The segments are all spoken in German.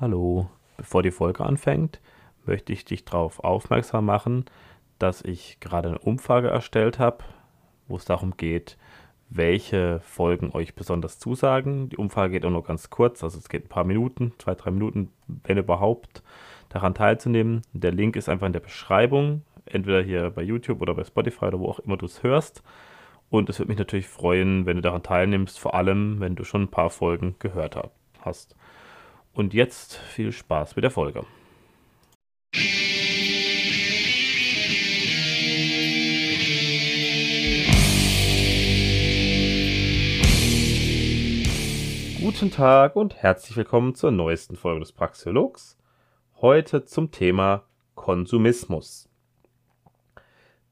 Hallo, bevor die Folge anfängt, möchte ich dich darauf aufmerksam machen, dass ich gerade eine Umfrage erstellt habe, wo es darum geht, welche Folgen euch besonders zusagen. Die Umfrage geht auch nur ganz kurz, also es geht ein paar Minuten, zwei, drei Minuten, wenn überhaupt, daran teilzunehmen. Der Link ist einfach in der Beschreibung, entweder hier bei YouTube oder bei Spotify oder wo auch immer du es hörst. Und es würde mich natürlich freuen, wenn du daran teilnimmst, vor allem wenn du schon ein paar Folgen gehört hast. Und jetzt viel Spaß mit der Folge. Guten Tag und herzlich willkommen zur neuesten Folge des Praxiologs. Heute zum Thema Konsumismus.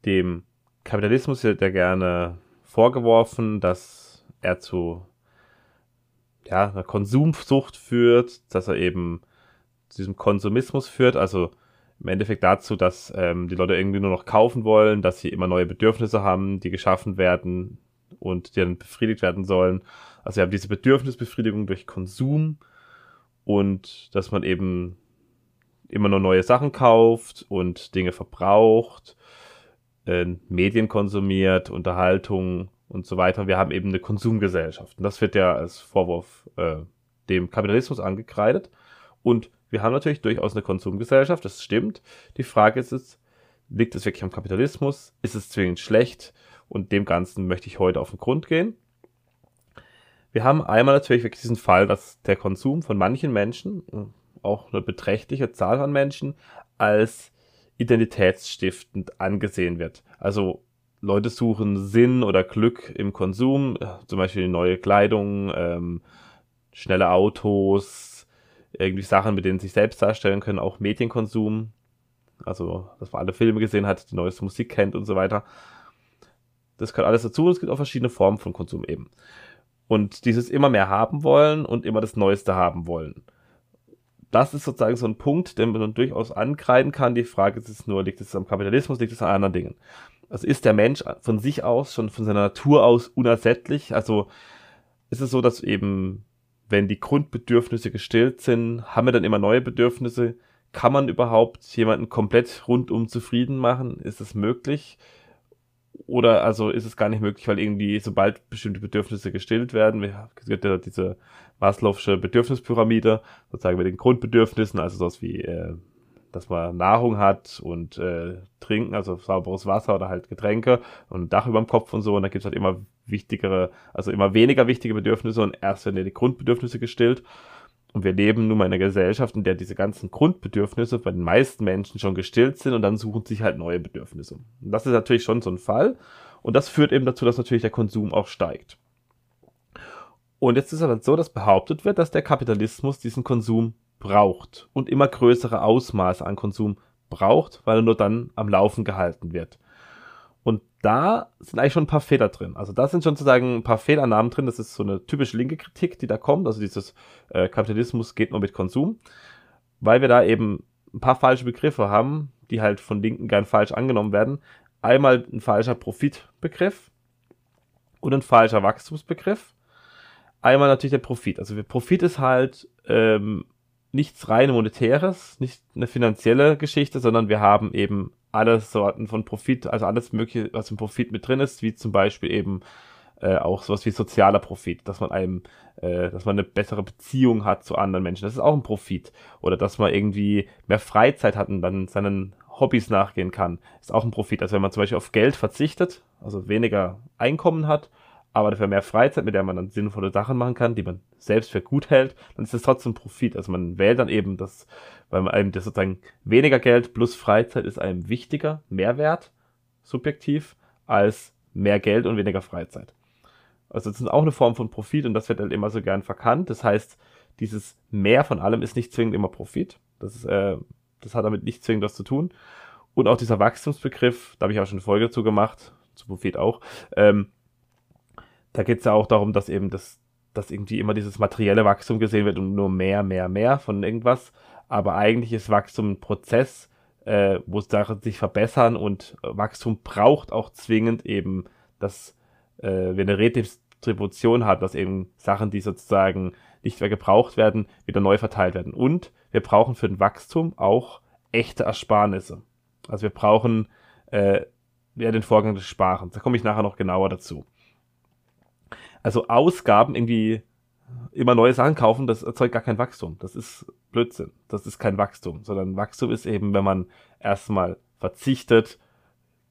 Dem Kapitalismus wird ja gerne vorgeworfen, dass er zu ja, einer Konsumsucht führt, dass er eben zu diesem Konsumismus führt, also im Endeffekt dazu, dass ähm, die Leute irgendwie nur noch kaufen wollen, dass sie immer neue Bedürfnisse haben, die geschaffen werden und die dann befriedigt werden sollen. Also wir haben diese Bedürfnisbefriedigung durch Konsum und dass man eben immer nur neue Sachen kauft und Dinge verbraucht, äh, Medien konsumiert, Unterhaltung und so weiter. Wir haben eben eine Konsumgesellschaft. Und das wird ja als Vorwurf äh, dem Kapitalismus angekreidet. Und wir haben natürlich durchaus eine Konsumgesellschaft, das stimmt. Die Frage ist es, liegt es wirklich am Kapitalismus? Ist es zwingend schlecht? Und dem Ganzen möchte ich heute auf den Grund gehen. Wir haben einmal natürlich wirklich diesen Fall, dass der Konsum von manchen Menschen, auch eine beträchtliche Zahl an Menschen, als identitätsstiftend angesehen wird. Also Leute suchen Sinn oder Glück im Konsum, zum Beispiel neue Kleidung, ähm, schnelle Autos, irgendwie Sachen, mit denen sie sich selbst darstellen können, auch Medienkonsum, also dass man alle Filme gesehen hat, die neueste Musik kennt und so weiter. Das gehört alles dazu und es gibt auch verschiedene Formen von Konsum eben. Und dieses immer mehr haben wollen und immer das Neueste haben wollen. Das ist sozusagen so ein Punkt, den man durchaus ankreiden kann. Die Frage ist nur, liegt es am Kapitalismus, liegt es an anderen Dingen? Also ist der Mensch von sich aus, schon von seiner Natur aus unersättlich? Also ist es so, dass eben, wenn die Grundbedürfnisse gestillt sind, haben wir dann immer neue Bedürfnisse? Kann man überhaupt jemanden komplett rundum zufrieden machen? Ist es möglich? Oder also ist es gar nicht möglich, weil irgendwie, sobald bestimmte Bedürfnisse gestillt werden, es gibt ja diese Maslow'sche Bedürfnispyramide, sozusagen mit den Grundbedürfnissen, also sowas wie äh, dass man Nahrung hat und äh, Trinken, also sauberes Wasser oder halt Getränke und ein Dach über dem Kopf und so. Und dann gibt es halt immer wichtigere, also immer weniger wichtige Bedürfnisse und erst werden die Grundbedürfnisse gestillt. Und wir leben nun mal in einer Gesellschaft, in der diese ganzen Grundbedürfnisse bei den meisten Menschen schon gestillt sind und dann suchen sich halt neue Bedürfnisse. Und das ist natürlich schon so ein Fall. Und das führt eben dazu, dass natürlich der Konsum auch steigt. Und jetzt ist es aber so, dass behauptet wird, dass der Kapitalismus diesen Konsum braucht und immer größere Ausmaße an Konsum braucht, weil er nur dann am Laufen gehalten wird. Und da sind eigentlich schon ein paar Fehler drin. Also da sind schon sozusagen ein paar Fehlannahmen drin. Das ist so eine typische linke Kritik, die da kommt. Also dieses äh, Kapitalismus geht nur mit Konsum, weil wir da eben ein paar falsche Begriffe haben, die halt von Linken gern falsch angenommen werden. Einmal ein falscher Profitbegriff und ein falscher Wachstumsbegriff. Einmal natürlich der Profit. Also Profit ist halt ähm, nichts rein monetäres, nicht eine finanzielle Geschichte, sondern wir haben eben alle Sorten von Profit, also alles mögliche, was im Profit mit drin ist, wie zum Beispiel eben äh, auch sowas wie sozialer Profit, dass man einem, äh, dass man eine bessere Beziehung hat zu anderen Menschen. Das ist auch ein Profit. Oder dass man irgendwie mehr Freizeit hat und dann seinen Hobbys nachgehen kann, ist auch ein Profit. Also wenn man zum Beispiel auf Geld verzichtet, also weniger Einkommen hat aber dafür mehr Freizeit, mit der man dann sinnvolle Sachen machen kann, die man selbst für gut hält, dann ist das trotzdem Profit. Also man wählt dann eben das, weil man einem das sozusagen weniger Geld plus Freizeit ist einem wichtiger, Mehrwert, subjektiv, als mehr Geld und weniger Freizeit. Also das ist auch eine Form von Profit und das wird halt immer so gern verkannt. Das heißt, dieses Mehr von allem ist nicht zwingend immer Profit. Das ist, äh, das hat damit nicht zwingend was zu tun. Und auch dieser Wachstumsbegriff, da habe ich auch schon eine Folge zu gemacht, zu Profit auch, ähm, da geht es ja auch darum, dass eben das, dass irgendwie immer dieses materielle Wachstum gesehen wird und nur mehr, mehr, mehr von irgendwas. Aber eigentlich ist Wachstum ein Prozess, äh, wo Sachen sich verbessern und Wachstum braucht auch zwingend eben, dass äh, wir eine Distribution hat, dass eben Sachen, die sozusagen nicht mehr gebraucht werden, wieder neu verteilt werden. Und wir brauchen für den Wachstum auch echte Ersparnisse. Also wir brauchen äh, ja, den Vorgang des Sparens. Da komme ich nachher noch genauer dazu. Also Ausgaben irgendwie immer neue Sachen kaufen, das erzeugt gar kein Wachstum. Das ist Blödsinn. Das ist kein Wachstum, sondern Wachstum ist eben, wenn man erstmal verzichtet,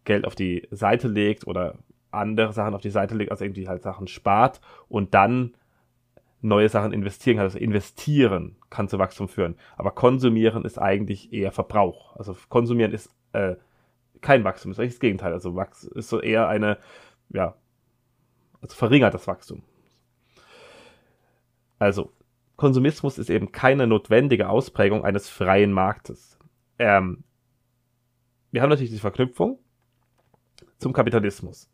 Geld auf die Seite legt oder andere Sachen auf die Seite legt, also irgendwie halt Sachen spart und dann neue Sachen investieren kann. Also investieren kann zu Wachstum führen. Aber konsumieren ist eigentlich eher Verbrauch. Also konsumieren ist äh, kein Wachstum, ist eigentlich das Gegenteil. Also Wachs ist so eher eine, ja, also verringert das Wachstum. Also, Konsumismus ist eben keine notwendige Ausprägung eines freien Marktes. Ähm, wir haben natürlich die Verknüpfung zum Kapitalismus.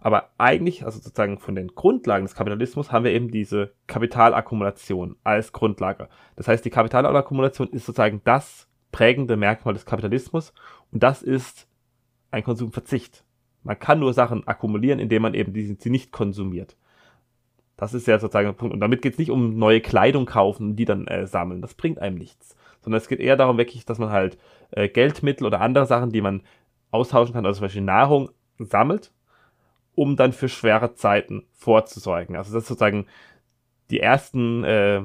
Aber eigentlich, also sozusagen von den Grundlagen des Kapitalismus, haben wir eben diese Kapitalakkumulation als Grundlage. Das heißt, die Kapitalakkumulation ist sozusagen das prägende Merkmal des Kapitalismus und das ist ein Konsumverzicht. Man kann nur Sachen akkumulieren, indem man eben die, sie nicht konsumiert. Das ist ja sozusagen der Punkt. Und damit geht es nicht um neue Kleidung kaufen die dann äh, sammeln. Das bringt einem nichts. Sondern es geht eher darum, wirklich, dass man halt äh, Geldmittel oder andere Sachen, die man austauschen kann, also zum Beispiel Nahrung, sammelt, um dann für schwere Zeiten vorzusorgen. Also das ist sozusagen die ersten, äh,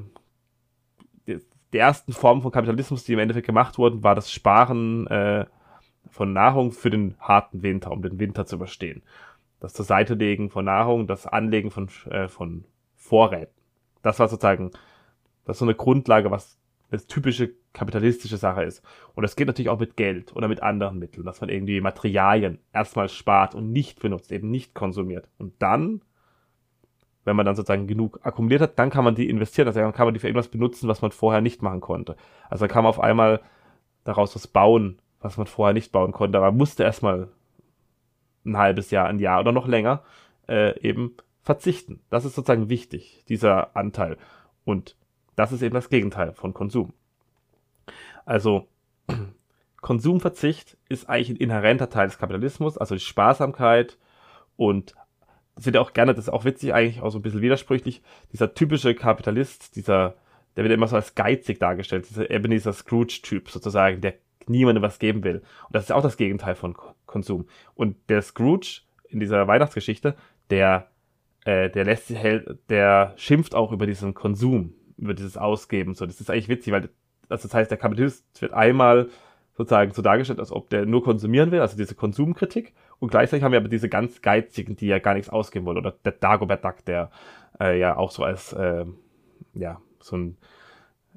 die, die ersten Formen von Kapitalismus, die im Endeffekt gemacht wurden, war das Sparen äh, von Nahrung für den harten Winter, um den Winter zu überstehen das zur Seite legen von Nahrung, das Anlegen von, äh, von Vorräten. Das war sozusagen, das ist so eine Grundlage, was eine typische kapitalistische Sache ist. Und das geht natürlich auch mit Geld oder mit anderen Mitteln, dass man irgendwie Materialien erstmal spart und nicht benutzt, eben nicht konsumiert. Und dann, wenn man dann sozusagen genug akkumuliert hat, dann kann man die investieren. Also dann kann man die für irgendwas benutzen, was man vorher nicht machen konnte. Also dann kann man auf einmal daraus was bauen, was man vorher nicht bauen konnte. Aber man musste erstmal ein halbes Jahr, ein Jahr oder noch länger äh, eben verzichten. Das ist sozusagen wichtig, dieser Anteil. Und das ist eben das Gegenteil von Konsum. Also Konsumverzicht ist eigentlich ein inhärenter Teil des Kapitalismus, also die Sparsamkeit und das wird ja auch gerne, das ist auch witzig, eigentlich auch so ein bisschen widersprüchlich, dieser typische Kapitalist, dieser, der wird immer so als geizig dargestellt, dieser Ebenezer Scrooge-Typ sozusagen, der niemandem was geben will. Und das ist auch das Gegenteil von Konsum. Und der Scrooge in dieser Weihnachtsgeschichte, der, äh, der lässt sich, der schimpft auch über diesen Konsum, über dieses Ausgeben. So, das ist eigentlich witzig, weil also das heißt, der Kapitalist wird einmal sozusagen so dargestellt, als ob der nur konsumieren will, also diese Konsumkritik. Und gleichzeitig haben wir aber diese ganz Geizigen, die ja gar nichts ausgeben wollen. Oder der Dagobert Duck, der äh, ja auch so als, äh, ja, so ein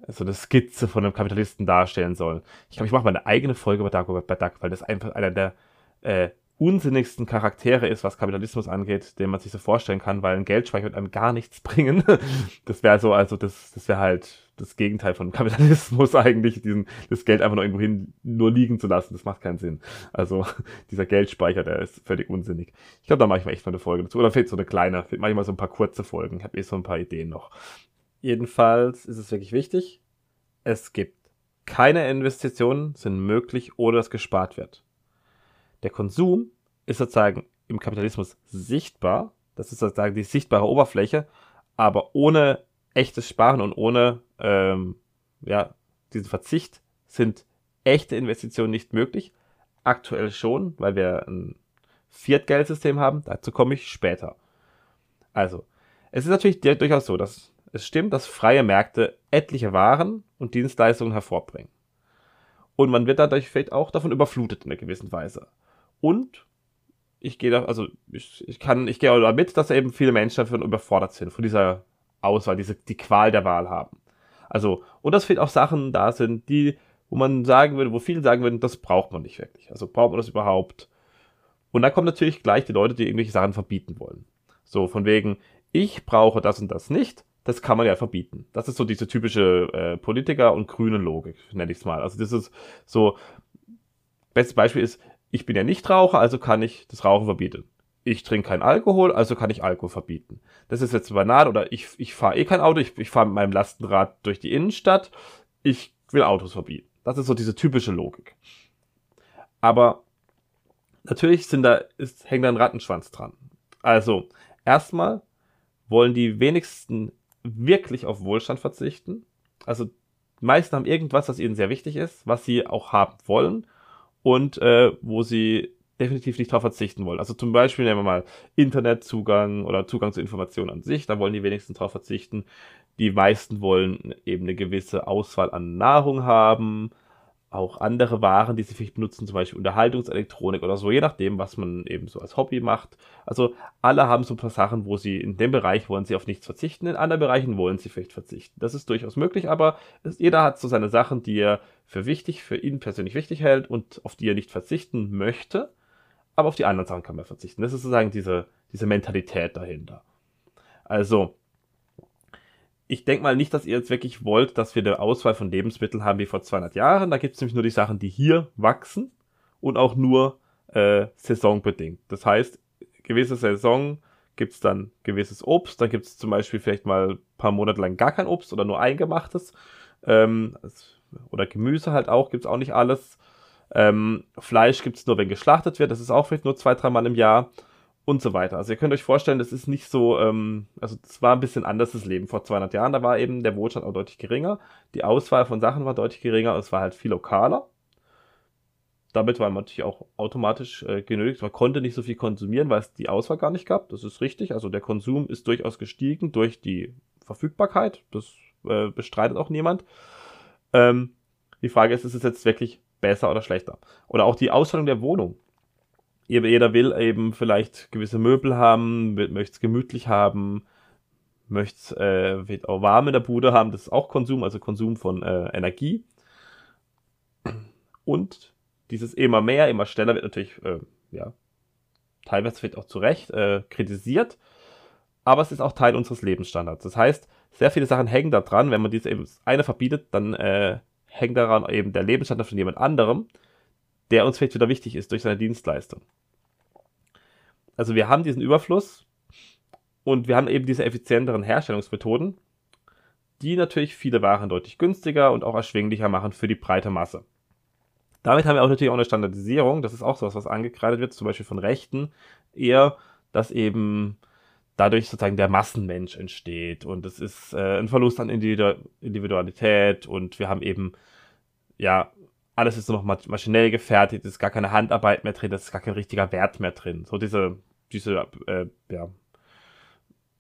so eine Skizze von einem Kapitalisten darstellen soll. Ich glaube, ich mache mal eine eigene Folge über Dagobert Duck, weil das einfach einer der äh, unsinnigsten Charaktere ist, was Kapitalismus angeht, den man sich so vorstellen kann, weil ein Geldspeicher wird einem gar nichts bringen. das wäre so, also das, das wäre halt das Gegenteil von Kapitalismus eigentlich, diesen, das Geld einfach nur irgendwo hin nur liegen zu lassen. Das macht keinen Sinn. Also dieser Geldspeicher, der ist völlig unsinnig. Ich glaube, da mache ich mal echt mal eine Folge dazu. Oder fehlt so eine kleine, fehlt manchmal so ein paar kurze Folgen. Ich habe eh so ein paar Ideen noch. Jedenfalls ist es wirklich wichtig. Es gibt keine Investitionen, sind möglich, ohne dass gespart wird. Der Konsum ist sozusagen im Kapitalismus sichtbar. Das ist sozusagen die sichtbare Oberfläche, aber ohne echtes Sparen und ohne ähm, ja, diesen Verzicht sind echte Investitionen nicht möglich. Aktuell schon, weil wir ein Fiat-Geldsystem haben. Dazu komme ich später. Also, es ist natürlich durchaus so, dass es stimmt, dass freie Märkte etliche Waren und Dienstleistungen hervorbringen. Und man wird dadurch vielleicht auch davon überflutet in einer gewissen Weise. Und ich gehe da, also ich, ich kann, ich gehe auch damit, dass eben viele Menschen davon überfordert sind, von dieser Auswahl, diese, die Qual der Wahl haben. Also, und dass vielleicht auch Sachen da sind, die, wo man sagen würde, wo viele sagen würden, das braucht man nicht wirklich. Also braucht man das überhaupt? Und dann kommen natürlich gleich die Leute, die irgendwelche Sachen verbieten wollen. So, von wegen, ich brauche das und das nicht, das kann man ja verbieten. Das ist so diese typische äh, Politiker- und grüne Logik, nenne ich es mal. Also das ist so, bestes Beispiel ist, ich bin ja nicht Raucher, also kann ich das Rauchen verbieten. Ich trinke keinen Alkohol, also kann ich Alkohol verbieten. Das ist jetzt banal oder ich, ich fahre eh kein Auto, ich, ich fahre mit meinem Lastenrad durch die Innenstadt, ich will Autos verbieten. Das ist so diese typische Logik. Aber natürlich sind da, ist, hängt da ein Rattenschwanz dran. Also, erstmal wollen die wenigsten wirklich auf Wohlstand verzichten. Also die meisten haben irgendwas, was ihnen sehr wichtig ist, was sie auch haben wollen und äh, wo sie definitiv nicht darauf verzichten wollen. Also zum Beispiel nehmen wir mal Internetzugang oder Zugang zu Informationen an sich, da wollen die wenigsten darauf verzichten. Die meisten wollen eben eine gewisse Auswahl an Nahrung haben, auch andere Waren, die sie vielleicht benutzen, zum Beispiel Unterhaltungselektronik oder so, je nachdem, was man eben so als Hobby macht. Also alle haben so ein paar Sachen, wo sie in dem Bereich wollen sie auf nichts verzichten, in anderen Bereichen wollen sie vielleicht verzichten. Das ist durchaus möglich, aber es, jeder hat so seine Sachen, die er für wichtig, für ihn persönlich wichtig hält und auf die er nicht verzichten möchte, aber auf die anderen Sachen kann man verzichten. Das ist sozusagen diese, diese Mentalität dahinter. Also, ich denke mal nicht, dass ihr jetzt wirklich wollt, dass wir eine Auswahl von Lebensmitteln haben wie vor 200 Jahren. Da gibt es nämlich nur die Sachen, die hier wachsen und auch nur äh, saisonbedingt. Das heißt, gewisse Saison gibt es dann gewisses Obst, dann gibt es zum Beispiel vielleicht mal ein paar Monate lang gar kein Obst oder nur eingemachtes. Ähm, oder Gemüse halt auch, gibt es auch nicht alles. Ähm, Fleisch gibt es nur, wenn geschlachtet wird, das ist auch vielleicht nur zwei, dreimal im Jahr und so weiter. Also ihr könnt euch vorstellen, das ist nicht so, ähm, also das war ein bisschen anders das Leben vor 200 Jahren. Da war eben der Wohlstand auch deutlich geringer, die Auswahl von Sachen war deutlich geringer, es war halt viel lokaler. Damit war man natürlich auch automatisch äh, genötigt. Man konnte nicht so viel konsumieren, weil es die Auswahl gar nicht gab. Das ist richtig. Also der Konsum ist durchaus gestiegen durch die Verfügbarkeit. Das äh, bestreitet auch niemand. Ähm, die Frage ist, ist es jetzt wirklich besser oder schlechter? Oder auch die Ausstellung der Wohnung jeder will eben vielleicht gewisse Möbel haben, möchte es gemütlich haben, möchte äh, auch warm in der Bude haben, das ist auch Konsum, also Konsum von äh, Energie. Und dieses immer mehr, immer schneller wird natürlich, äh, ja, teilweise wird auch zu Recht äh, kritisiert, aber es ist auch Teil unseres Lebensstandards. Das heißt, sehr viele Sachen hängen da dran, wenn man diese eben eine verbietet, dann äh, hängt daran eben der Lebensstandard von jemand anderem, der uns vielleicht wieder wichtig ist durch seine Dienstleistung. Also wir haben diesen Überfluss und wir haben eben diese effizienteren Herstellungsmethoden, die natürlich viele Waren deutlich günstiger und auch erschwinglicher machen für die breite Masse. Damit haben wir auch natürlich auch eine Standardisierung. Das ist auch sowas, was angekreidet wird, zum Beispiel von Rechten, eher, dass eben dadurch sozusagen der Massenmensch entsteht und es ist äh, ein Verlust an Individualität und wir haben eben ja alles ist nur noch maschinell gefertigt, es ist gar keine Handarbeit mehr drin, es ist gar kein richtiger Wert mehr drin. So diese, diese, äh, ja,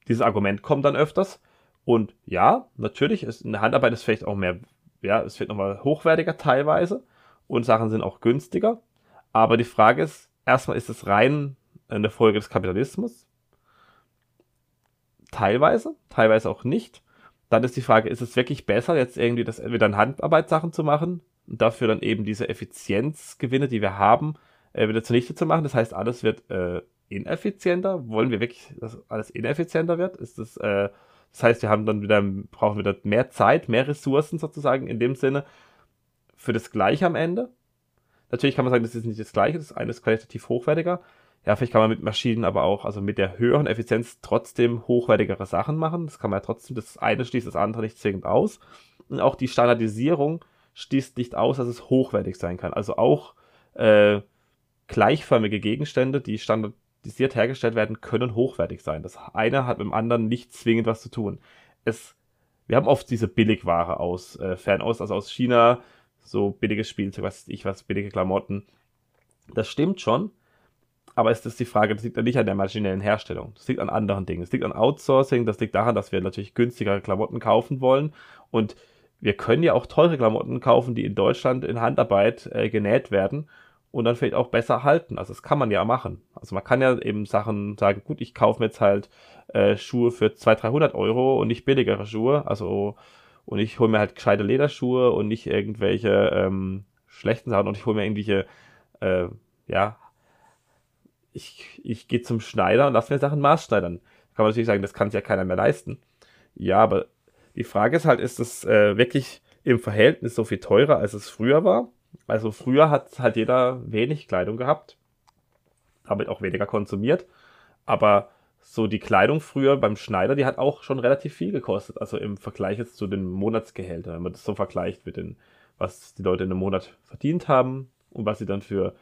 dieses Argument kommt dann öfters. Und ja, natürlich ist eine Handarbeit ist vielleicht auch mehr, ja, es wird nochmal hochwertiger teilweise und Sachen sind auch günstiger. Aber die Frage ist, erstmal ist es rein eine Folge des Kapitalismus. Teilweise, teilweise auch nicht. Dann ist die Frage, ist es wirklich besser, jetzt irgendwie das wieder in Handarbeitssachen zu machen, und dafür dann eben diese Effizienzgewinne, die wir haben, äh, wieder zunichte zu machen. Das heißt, alles wird äh, ineffizienter. Wollen wir wirklich, dass alles ineffizienter wird? Ist das, äh, das heißt, wir haben dann wieder, brauchen wieder mehr Zeit, mehr Ressourcen sozusagen in dem Sinne für das Gleiche am Ende. Natürlich kann man sagen, das ist nicht das Gleiche, das eine ist qualitativ hochwertiger. Ja, vielleicht kann man mit Maschinen aber auch, also mit der höheren Effizienz trotzdem hochwertigere Sachen machen. Das kann man ja trotzdem, das eine schließt das andere nicht zwingend aus. Und auch die Standardisierung schließt nicht aus, dass es hochwertig sein kann. Also auch äh, gleichförmige Gegenstände, die standardisiert hergestellt werden, können hochwertig sein. Das eine hat mit dem anderen nicht zwingend was zu tun. Es, wir haben oft diese Billigware aus äh, Fernost, also aus China, so billiges Spielzeug, was ich was, billige Klamotten. Das stimmt schon, aber ist das die Frage, das liegt ja nicht an der maschinellen Herstellung. Das liegt an anderen Dingen. Das liegt an Outsourcing, das liegt daran, dass wir natürlich günstigere Klamotten kaufen wollen und wir können ja auch teure Klamotten kaufen, die in Deutschland in Handarbeit äh, genäht werden und dann vielleicht auch besser halten. Also das kann man ja machen. Also man kann ja eben Sachen sagen, gut, ich kaufe mir jetzt halt äh, Schuhe für 200, 300 Euro und nicht billigere Schuhe. Also und ich hole mir halt gescheite Lederschuhe und nicht irgendwelche ähm, schlechten Sachen und ich hole mir irgendwelche, äh, ja, ich, ich gehe zum Schneider und lasse mir Sachen maßschneidern. Kann man natürlich sagen, das kann sich ja keiner mehr leisten. Ja, aber die Frage ist halt, ist es äh, wirklich im Verhältnis so viel teurer, als es früher war? Also früher hat halt jeder wenig Kleidung gehabt, damit auch weniger konsumiert. Aber so die Kleidung früher beim Schneider, die hat auch schon relativ viel gekostet. Also im Vergleich jetzt zu den Monatsgehältern, wenn man das so vergleicht mit den, was die Leute in einem Monat verdient haben und was sie dann für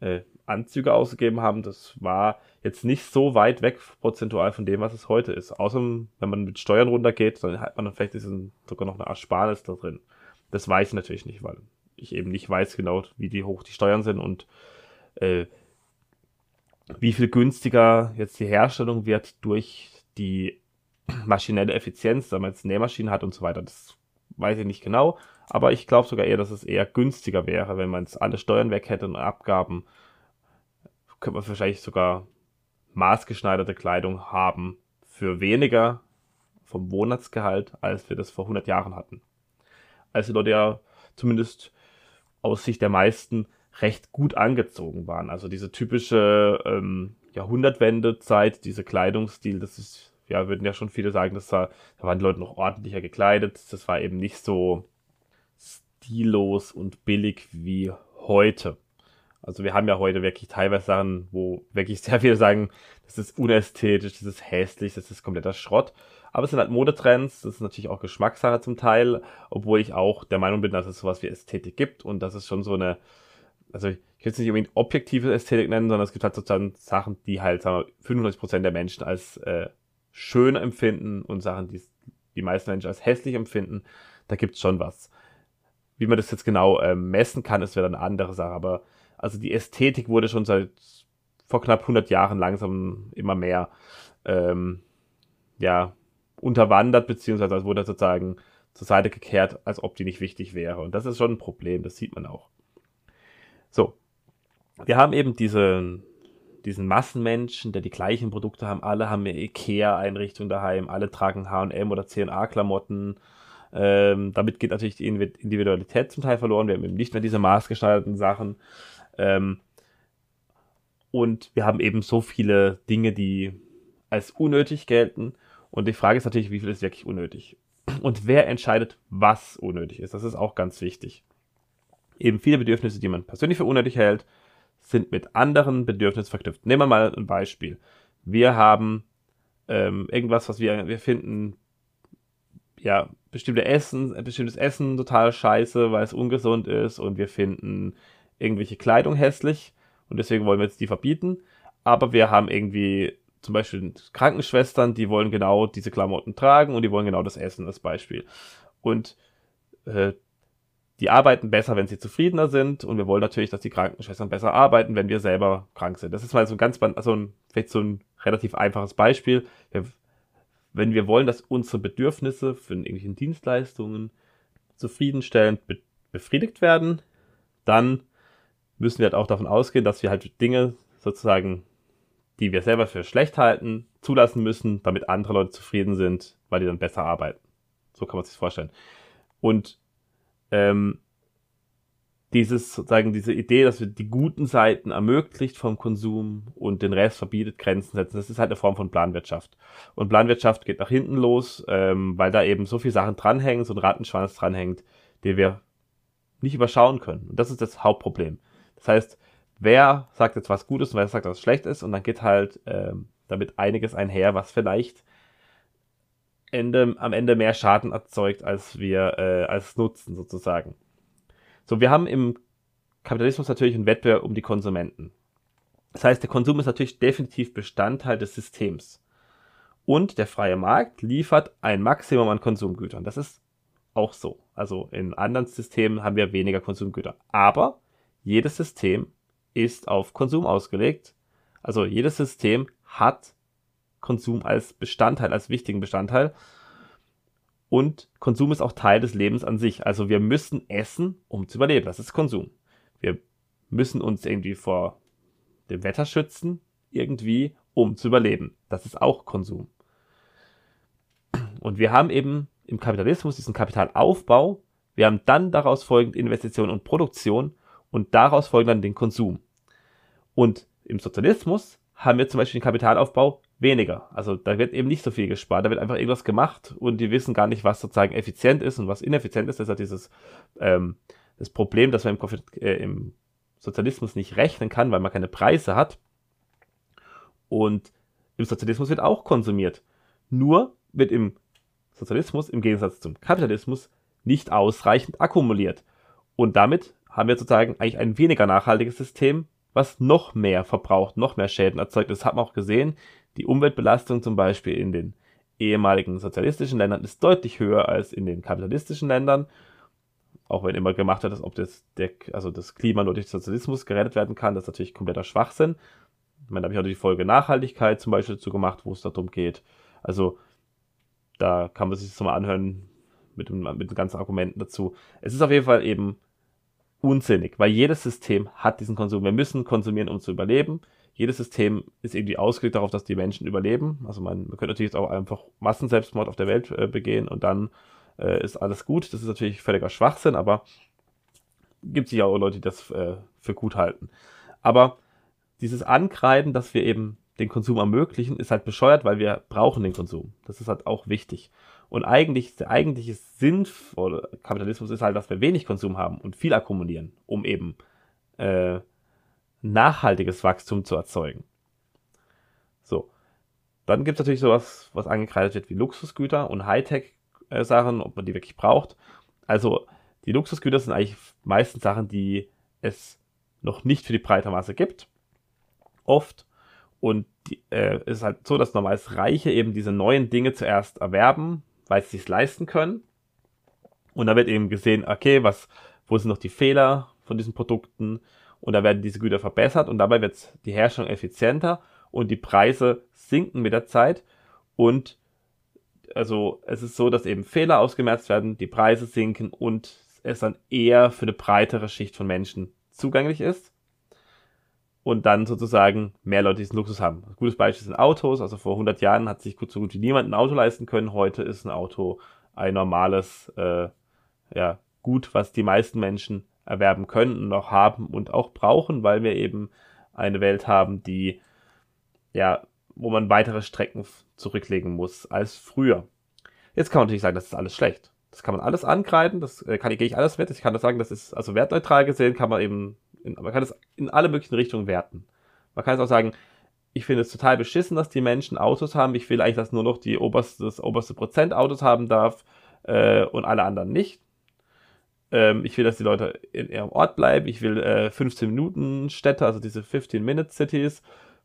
äh, Anzüge ausgegeben haben, das war jetzt nicht so weit weg prozentual von dem, was es heute ist. Außer wenn man mit Steuern runtergeht, dann hat man dann vielleicht diesen, sogar noch eine Ersparnis da drin. Das weiß ich natürlich nicht, weil ich eben nicht weiß genau, wie die hoch die Steuern sind und äh, wie viel günstiger jetzt die Herstellung wird durch die maschinelle Effizienz, wenn man jetzt Nähmaschinen hat und so weiter. Das weiß ich nicht genau, aber ich glaube sogar eher, dass es eher günstiger wäre, wenn man jetzt alle Steuern weg hätte und Abgaben. Könnte man wahrscheinlich sogar maßgeschneiderte Kleidung haben für weniger vom Monatsgehalt, als wir das vor 100 Jahren hatten. Als die Leute ja zumindest aus Sicht der meisten recht gut angezogen waren. Also diese typische ähm, Jahrhundertwende-Zeit, diese Kleidungsstil, das ist, ja, würden ja schon viele sagen, dass da, da waren die Leute noch ordentlicher gekleidet. Das war eben nicht so stillos und billig wie heute. Also wir haben ja heute wirklich teilweise Sachen, wo wirklich sehr viele sagen, das ist unästhetisch, das ist hässlich, das ist kompletter Schrott. Aber es sind halt Modetrends, das ist natürlich auch Geschmackssache zum Teil, obwohl ich auch der Meinung bin, dass es sowas wie Ästhetik gibt und dass es schon so eine, also ich will es nicht unbedingt objektive Ästhetik nennen, sondern es gibt halt sozusagen Sachen, die halt, sagen wir, 95% der Menschen als äh, schön empfinden und Sachen, die die meisten Menschen als hässlich empfinden. Da gibt es schon was. Wie man das jetzt genau äh, messen kann, ist wieder eine andere Sache. Aber also die Ästhetik wurde schon seit vor knapp 100 Jahren langsam immer mehr ähm, ja, unterwandert, beziehungsweise wurde sozusagen zur Seite gekehrt, als ob die nicht wichtig wäre. Und das ist schon ein Problem, das sieht man auch. So, wir haben eben diese, diesen Massenmenschen, der die gleichen Produkte haben. Alle haben eine Ikea-Einrichtung daheim, alle tragen H&M oder C&A-Klamotten. Ähm, damit geht natürlich die Individualität zum Teil verloren. Wir haben eben nicht mehr diese maßgeschneiderten Sachen. Ähm, und wir haben eben so viele Dinge, die als unnötig gelten. Und die Frage ist natürlich, wie viel ist wirklich unnötig? Und wer entscheidet, was unnötig ist? Das ist auch ganz wichtig. Eben viele Bedürfnisse, die man persönlich für unnötig hält, sind mit anderen Bedürfnissen verknüpft. Nehmen wir mal ein Beispiel. Wir haben ähm, irgendwas, was wir, wir finden, ja, bestimmte Essen, bestimmtes Essen total scheiße, weil es ungesund ist und wir finden irgendwelche Kleidung hässlich und deswegen wollen wir jetzt die verbieten. Aber wir haben irgendwie zum Beispiel Krankenschwestern, die wollen genau diese Klamotten tragen und die wollen genau das essen als Beispiel. Und äh, die arbeiten besser, wenn sie zufriedener sind und wir wollen natürlich, dass die Krankenschwestern besser arbeiten, wenn wir selber krank sind. Das ist mal so ein ganz, also ein, vielleicht so ein relativ einfaches Beispiel. Wir, wenn wir wollen, dass unsere Bedürfnisse für irgendwelche Dienstleistungen zufriedenstellend be befriedigt werden, dann müssen wir halt auch davon ausgehen, dass wir halt Dinge sozusagen, die wir selber für schlecht halten, zulassen müssen, damit andere Leute zufrieden sind, weil die dann besser arbeiten. So kann man sich vorstellen. Und ähm, dieses sozusagen diese Idee, dass wir die guten Seiten ermöglicht vom Konsum und den Rest verbietet, Grenzen setzen, das ist halt eine Form von Planwirtschaft. Und Planwirtschaft geht nach hinten los, ähm, weil da eben so viele Sachen dranhängen, so ein Rattenschwanz dranhängt, den wir nicht überschauen können. Und das ist das Hauptproblem. Das heißt, wer sagt jetzt was Gutes und wer sagt was schlecht ist und dann geht halt ähm, damit einiges einher, was vielleicht Ende, am Ende mehr Schaden erzeugt, als wir äh, als Nutzen sozusagen. So, wir haben im Kapitalismus natürlich einen Wettbewerb um die Konsumenten. Das heißt, der Konsum ist natürlich definitiv Bestandteil des Systems. Und der freie Markt liefert ein Maximum an Konsumgütern. Das ist auch so. Also in anderen Systemen haben wir weniger Konsumgüter. Aber jedes System ist auf Konsum ausgelegt. Also jedes System hat Konsum als Bestandteil, als wichtigen Bestandteil. Und Konsum ist auch Teil des Lebens an sich. Also wir müssen essen, um zu überleben. Das ist Konsum. Wir müssen uns irgendwie vor dem Wetter schützen, irgendwie, um zu überleben. Das ist auch Konsum. Und wir haben eben im Kapitalismus diesen Kapitalaufbau. Wir haben dann daraus folgend Investition und Produktion und daraus folgt dann den Konsum. Und im Sozialismus haben wir zum Beispiel den Kapitalaufbau weniger. Also da wird eben nicht so viel gespart, da wird einfach irgendwas gemacht und die wissen gar nicht, was sozusagen effizient ist und was ineffizient ist. Halt dieses ähm, das Problem, dass man im, Profit, äh, im Sozialismus nicht rechnen kann, weil man keine Preise hat. Und im Sozialismus wird auch konsumiert. Nur wird im Sozialismus im Gegensatz zum Kapitalismus nicht ausreichend akkumuliert. Und damit haben wir sozusagen eigentlich ein weniger nachhaltiges System, was noch mehr verbraucht, noch mehr Schäden erzeugt. Das hat man auch gesehen. Die Umweltbelastung zum Beispiel in den ehemaligen sozialistischen Ländern ist deutlich höher als in den kapitalistischen Ländern. Auch wenn immer gemacht wird, dass ob das, der, also das Klima nur durch Sozialismus gerettet werden kann, das ist natürlich kompletter Schwachsinn. Ich meine, da habe ich auch die Folge Nachhaltigkeit zum Beispiel dazu gemacht, wo es darum geht. Also da kann man sich das mal anhören mit, dem, mit den ganzen Argumenten dazu. Es ist auf jeden Fall eben unsinnig, weil jedes System hat diesen Konsum. Wir müssen konsumieren, um zu überleben. Jedes System ist irgendwie ausgelegt darauf, dass die Menschen überleben. Also man, man könnte natürlich jetzt auch einfach Massenselbstmord auf der Welt äh, begehen und dann äh, ist alles gut. Das ist natürlich völliger Schwachsinn, aber gibt sich auch Leute, die das äh, für gut halten. Aber dieses Ankreiden, dass wir eben den Konsum ermöglichen, ist halt bescheuert, weil wir brauchen den Konsum. Das ist halt auch wichtig. Und eigentlich, der eigentliche Sinn von Kapitalismus ist halt, dass wir wenig Konsum haben und viel akkumulieren, um eben äh, nachhaltiges Wachstum zu erzeugen. So. Dann gibt es natürlich sowas, was angekreidet wird wie Luxusgüter und Hightech-Sachen, ob man die wirklich braucht. Also die Luxusgüter sind eigentlich meistens Sachen, die es noch nicht für die breite Masse gibt. Oft. Und die, äh, es ist halt so, dass normalerweise Reiche eben diese neuen Dinge zuerst erwerben, weil sie es leisten können. Und da wird eben gesehen, okay, was, wo sind noch die Fehler von diesen Produkten? Und da werden diese Güter verbessert und dabei wird die Herstellung effizienter und die Preise sinken mit der Zeit. Und also es ist so, dass eben Fehler ausgemerzt werden, die Preise sinken und es dann eher für eine breitere Schicht von Menschen zugänglich ist und dann sozusagen mehr Leute diesen Luxus haben. Ein gutes Beispiel sind Autos. Also vor 100 Jahren hat sich gut so gut wie niemand ein Auto leisten können. Heute ist ein Auto ein normales äh, ja, Gut, was die meisten Menschen erwerben können und noch haben und auch brauchen, weil wir eben eine Welt haben, die ja, wo man weitere Strecken zurücklegen muss als früher. Jetzt kann man natürlich sagen, das ist alles schlecht. Das kann man alles ankreiden, das äh, kann, gehe ich alles mit. Ich kann das sagen, das ist, also wertneutral gesehen, kann man eben in, man kann es in alle möglichen Richtungen werten. Man kann es auch sagen, ich finde es total beschissen, dass die Menschen Autos haben. Ich will eigentlich, dass nur noch die oberste, das oberste Prozent Autos haben darf äh, und alle anderen nicht. Ähm, ich will, dass die Leute in ihrem Ort bleiben. Ich will äh, 15 Minuten Städte, also diese 15-Minute-Cities,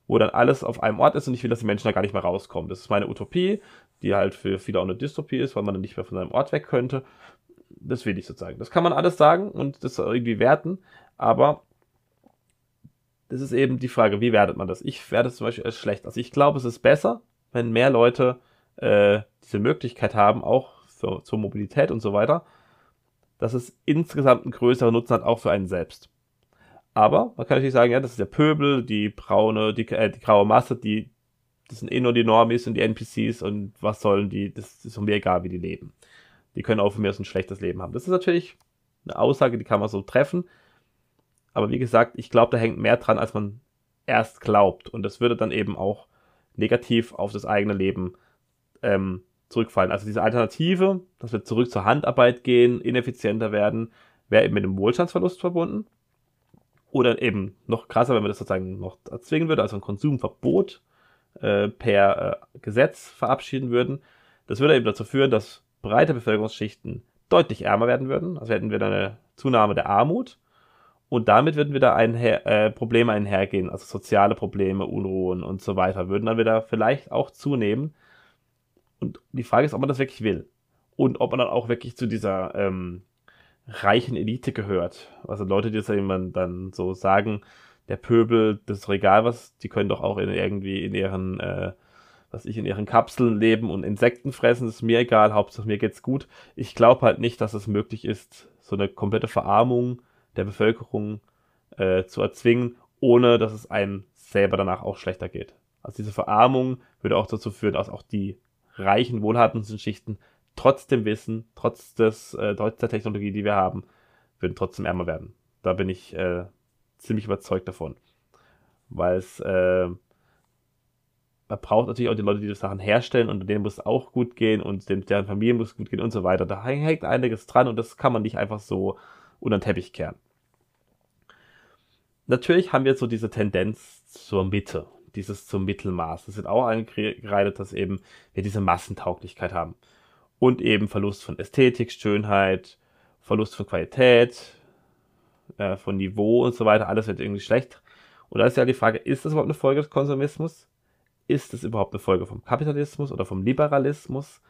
wo dann alles auf einem Ort ist und ich will, dass die Menschen da gar nicht mehr rauskommen. Das ist meine Utopie, die halt für viele auch eine Dystopie ist, weil man dann nicht mehr von seinem Ort weg könnte. Das will ich sozusagen. Das kann man alles sagen und das irgendwie werten, aber das ist eben die Frage, wie wertet man das? Ich werde es zum Beispiel als schlecht. Also ich glaube, es ist besser, wenn mehr Leute äh, diese Möglichkeit haben, auch für, zur Mobilität und so weiter, dass es insgesamt einen größeren Nutzen hat, auch für einen selbst. Aber man kann natürlich sagen, ja, das ist der Pöbel, die braune, die, äh, die graue Masse, die, das sind eh nur die Normis und die NPCs und was sollen die, das ist mir egal, wie die leben. Die können auch von mir aus ein schlechtes Leben haben. Das ist natürlich eine Aussage, die kann man so treffen. Aber wie gesagt, ich glaube, da hängt mehr dran, als man erst glaubt. Und das würde dann eben auch negativ auf das eigene Leben ähm, zurückfallen. Also diese Alternative, dass wir zurück zur Handarbeit gehen, ineffizienter werden, wäre eben mit einem Wohlstandsverlust verbunden. Oder eben noch krasser, wenn man das sozusagen noch erzwingen würde, also ein Konsumverbot äh, per äh, Gesetz verabschieden würden. Das würde eben dazu führen, dass breite Bevölkerungsschichten deutlich ärmer werden würden. Also hätten wir dann eine Zunahme der Armut und damit würden wieder einher, äh, Probleme einhergehen, also soziale Probleme, Unruhen und so weiter, würden dann wieder vielleicht auch zunehmen. Und die Frage ist, ob man das wirklich will. Und ob man dann auch wirklich zu dieser ähm, reichen Elite gehört. Also Leute, die das dann, dann so sagen, der Pöbel, das ist doch egal was, die können doch auch in, irgendwie in ihren, äh, was ich, in ihren Kapseln leben und Insekten fressen, ist mir egal, Hauptsache mir geht's gut. Ich glaube halt nicht, dass es möglich ist, so eine komplette Verarmung der Bevölkerung äh, zu erzwingen, ohne dass es einem selber danach auch schlechter geht. Also diese Verarmung würde auch dazu führen, dass auch die reichen, wohlhabenden Schichten trotz dem Wissen, trotz des, äh, der Technologie, die wir haben, würden trotzdem ärmer werden. Da bin ich äh, ziemlich überzeugt davon. Weil es, äh, man braucht natürlich auch die Leute, die die Sachen herstellen und denen muss es auch gut gehen und deren Familien muss gut gehen und so weiter. Da hängt einiges dran und das kann man nicht einfach so unter den Teppich kehren. Natürlich haben wir so diese Tendenz zur Mitte, dieses zum Mittelmaß. Das wird auch angereitet, dass eben wir diese Massentauglichkeit haben. Und eben Verlust von Ästhetik, Schönheit, Verlust von Qualität, äh, von Niveau und so weiter. Alles wird irgendwie schlecht. Und da ist ja die Frage, ist das überhaupt eine Folge des Konsumismus? Ist es überhaupt eine Folge vom Kapitalismus oder vom Liberalismus?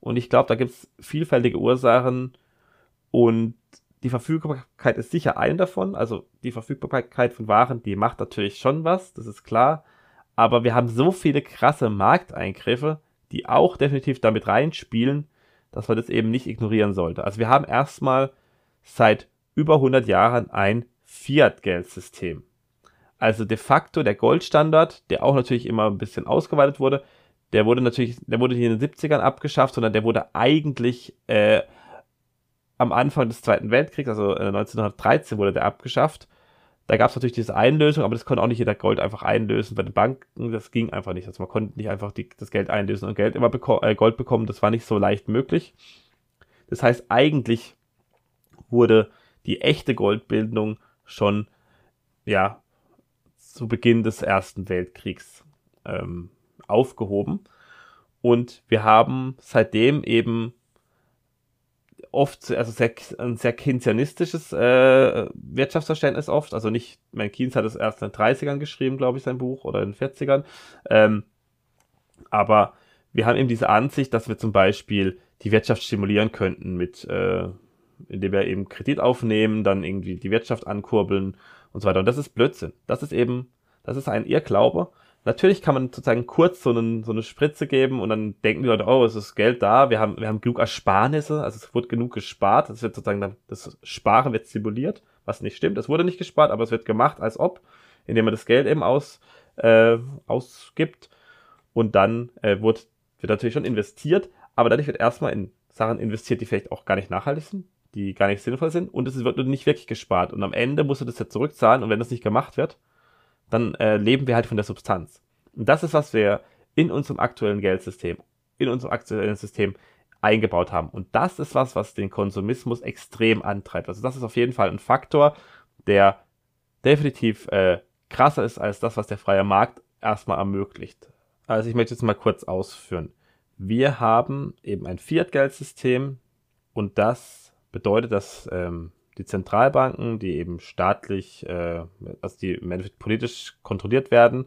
Und ich glaube, da gibt es vielfältige Ursachen und die Verfügbarkeit ist sicher ein davon. Also die Verfügbarkeit von Waren, die macht natürlich schon was, das ist klar. Aber wir haben so viele krasse Markteingriffe, die auch definitiv damit reinspielen, dass man das eben nicht ignorieren sollte. Also wir haben erstmal seit über 100 Jahren ein Fiat-Geldsystem. Also de facto der Goldstandard, der auch natürlich immer ein bisschen ausgeweitet wurde, der wurde natürlich, der wurde hier in den 70ern abgeschafft, sondern der wurde eigentlich äh, am Anfang des Zweiten Weltkriegs, also äh, 1913 wurde der abgeschafft. Da gab es natürlich diese Einlösung, aber das konnte auch nicht jeder Gold einfach einlösen. Bei den Banken, das ging einfach nicht. Also man konnte nicht einfach die, das Geld einlösen und Geld immer beko äh, Gold bekommen. Das war nicht so leicht möglich. Das heißt, eigentlich wurde die echte Goldbildung schon ja zu Beginn des Ersten Weltkriegs ähm, aufgehoben. Und wir haben seitdem eben oft, also sehr, ein sehr keynesianistisches äh, Wirtschaftsverständnis oft. Also nicht, mein Keynes hat es erst in den 30ern geschrieben, glaube ich, sein Buch, oder in den 40ern. Ähm, aber wir haben eben diese Ansicht, dass wir zum Beispiel die Wirtschaft stimulieren könnten mit, äh, indem wir eben Kredit aufnehmen, dann irgendwie die Wirtschaft ankurbeln und so weiter. Und das ist Blödsinn. Das ist eben, das ist ein Irrglaube. Natürlich kann man sozusagen kurz so, einen, so eine Spritze geben und dann denken die Leute, oh, es ist Geld da, wir haben, wir haben genug Ersparnisse, also es wird genug gespart, das wird sozusagen dann, das Sparen wird simuliert, was nicht stimmt. Es wurde nicht gespart, aber es wird gemacht, als ob, indem man das Geld eben aus, äh, ausgibt und dann äh, wird, wird natürlich schon investiert, aber dadurch wird erstmal in Sachen investiert, die vielleicht auch gar nicht nachhaltig sind, die gar nicht sinnvoll sind und es wird nicht wirklich gespart und am Ende musst du das ja zurückzahlen und wenn das nicht gemacht wird, dann äh, leben wir halt von der Substanz. Und das ist, was wir in unserem aktuellen Geldsystem, in unserem aktuellen System eingebaut haben. Und das ist was, was den Konsumismus extrem antreibt. Also das ist auf jeden Fall ein Faktor, der definitiv äh, krasser ist als das, was der freie Markt erstmal ermöglicht. Also ich möchte jetzt mal kurz ausführen. Wir haben eben ein Fiat-Geldsystem und das bedeutet, dass ähm, die Zentralbanken, die eben staatlich, äh, also die im Endeffekt politisch kontrolliert werden,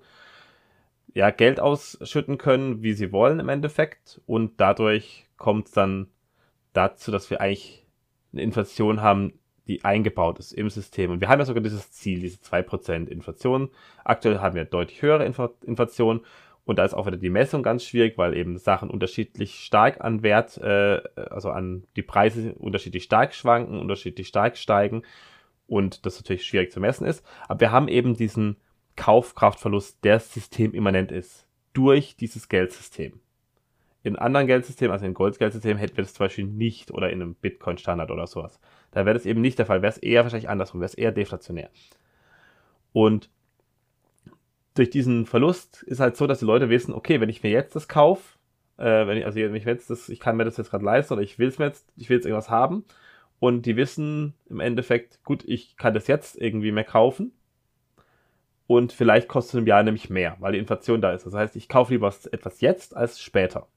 ja, Geld ausschütten können, wie sie wollen im Endeffekt. Und dadurch kommt es dann dazu, dass wir eigentlich eine Inflation haben, die eingebaut ist im System. Und wir haben ja sogar dieses Ziel, diese 2% Inflation. Aktuell haben wir deutlich höhere Inflation und da ist auch wieder die Messung ganz schwierig, weil eben Sachen unterschiedlich stark an Wert, äh, also an die Preise unterschiedlich stark schwanken, unterschiedlich stark steigen und das natürlich schwierig zu messen ist. Aber wir haben eben diesen Kaufkraftverlust, der systemimmanent ist, durch dieses Geldsystem. In anderen Geldsystemen, also in Goldgeldsystemen, hätten wir das zum Beispiel nicht oder in einem Bitcoin-Standard oder sowas. Da wäre das eben nicht der Fall, wäre es eher wahrscheinlich andersrum, wäre es eher deflationär. Und durch diesen Verlust ist halt so, dass die Leute wissen, okay, wenn ich mir jetzt das kaufe, äh, wenn ich, also ich jetzt das, ich kann mir das jetzt gerade leisten oder ich will es mir jetzt, ich will jetzt irgendwas haben und die wissen im Endeffekt, gut, ich kann das jetzt irgendwie mehr kaufen und vielleicht kostet es im Jahr nämlich mehr, weil die Inflation da ist. Das heißt, ich kaufe lieber etwas jetzt als später.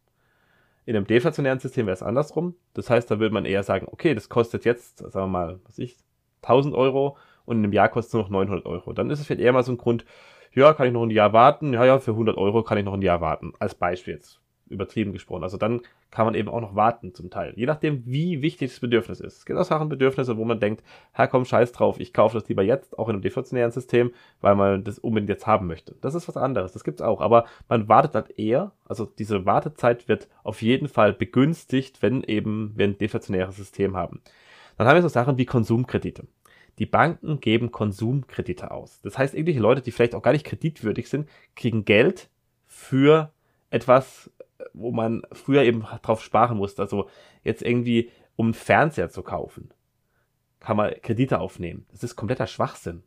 In einem deflationären System wäre es andersrum. Das heißt, da würde man eher sagen, okay, das kostet jetzt, sagen wir mal, was ich, 1000 Euro und in einem Jahr kostet es nur noch 900 Euro. Dann ist es vielleicht eher mal so ein Grund, ja, kann ich noch ein Jahr warten, ja, ja, für 100 Euro kann ich noch ein Jahr warten, als Beispiel jetzt übertrieben gesprochen. Also dann kann man eben auch noch warten zum Teil. Je nachdem, wie wichtig das Bedürfnis ist. Es gibt auch Sachen, Bedürfnisse, wo man denkt, ha komm, scheiß drauf, ich kaufe das lieber jetzt, auch in einem deflationären System, weil man das unbedingt jetzt haben möchte. Das ist was anderes, das gibt's auch. Aber man wartet halt eher, also diese Wartezeit wird auf jeden Fall begünstigt, wenn eben wir ein deflationäres System haben. Dann haben wir so Sachen wie Konsumkredite die Banken geben Konsumkredite aus. Das heißt, irgendwelche Leute, die vielleicht auch gar nicht kreditwürdig sind, kriegen Geld für etwas, wo man früher eben drauf sparen musste. Also jetzt irgendwie, um einen Fernseher zu kaufen, kann man Kredite aufnehmen. Das ist kompletter Schwachsinn.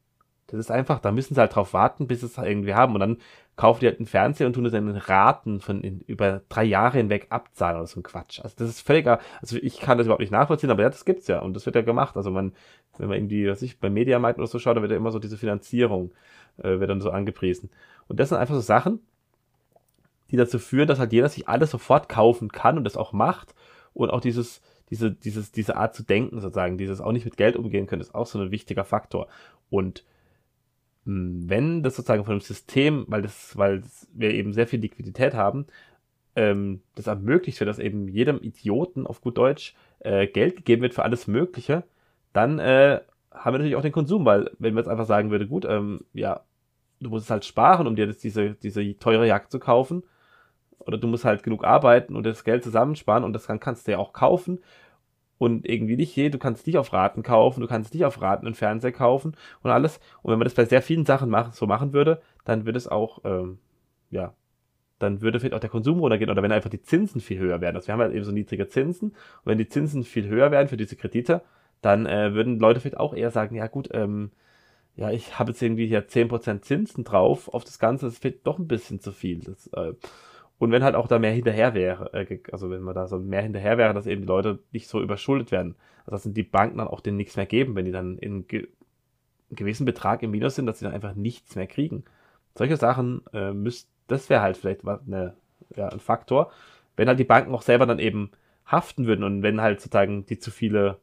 Das ist einfach, da müssen sie halt drauf warten, bis sie es irgendwie haben. Und dann kaufen die halt einen Fernseher und tun es in Raten von in, über drei Jahre hinweg abzahlen oder so ein Quatsch. Also das ist völliger, also ich kann das überhaupt nicht nachvollziehen, aber ja, das gibt's ja und das wird ja gemacht. Also man, wenn man irgendwie, was ich, beim Mediamarkt oder so schaut, da wird ja immer so diese Finanzierung, äh, wird dann so angepriesen. Und das sind einfach so Sachen, die dazu führen, dass halt jeder sich alles sofort kaufen kann und das auch macht und auch dieses, diese, dieses, diese Art zu denken sozusagen, dieses auch nicht mit Geld umgehen können, ist auch so ein wichtiger Faktor. Und wenn das sozusagen von dem System, weil das, weil wir eben sehr viel Liquidität haben, ähm, das ermöglicht wird, dass eben jedem Idioten auf gut Deutsch äh, Geld gegeben wird für alles Mögliche, dann äh, haben wir natürlich auch den Konsum, weil wenn wir jetzt einfach sagen würde, gut, ähm, ja, du musst halt sparen, um dir das, diese, diese teure Jagd zu kaufen, oder du musst halt genug arbeiten und das Geld zusammensparen und das kann, kannst du ja auch kaufen und irgendwie nicht je, du kannst nicht auf Raten kaufen, du kannst nicht auf Raten einen Fernseher kaufen und alles. Und wenn man das bei sehr vielen Sachen machen, so machen würde, dann würde es auch, ähm, ja, dann würde vielleicht auch der Konsum runtergehen oder wenn einfach die Zinsen viel höher werden. Also wir haben halt eben so niedrige Zinsen und wenn die Zinsen viel höher werden für diese Kredite, dann äh, würden Leute vielleicht auch eher sagen, ja gut, ähm, ja, ich habe jetzt irgendwie hier 10% Zinsen drauf auf das Ganze, das wird doch ein bisschen zu viel. Das, äh, und wenn halt auch da mehr hinterher wäre, äh, also wenn man da so mehr hinterher wäre, dass eben die Leute nicht so überschuldet werden, also dass die Banken dann auch denen nichts mehr geben, wenn die dann in ge gewissen Betrag im Minus sind, dass sie dann einfach nichts mehr kriegen. Solche Sachen äh, müsst, das wäre halt vielleicht eine, ja, ein Faktor, wenn halt die Banken auch selber dann eben haften würden und wenn halt sozusagen die zu viele,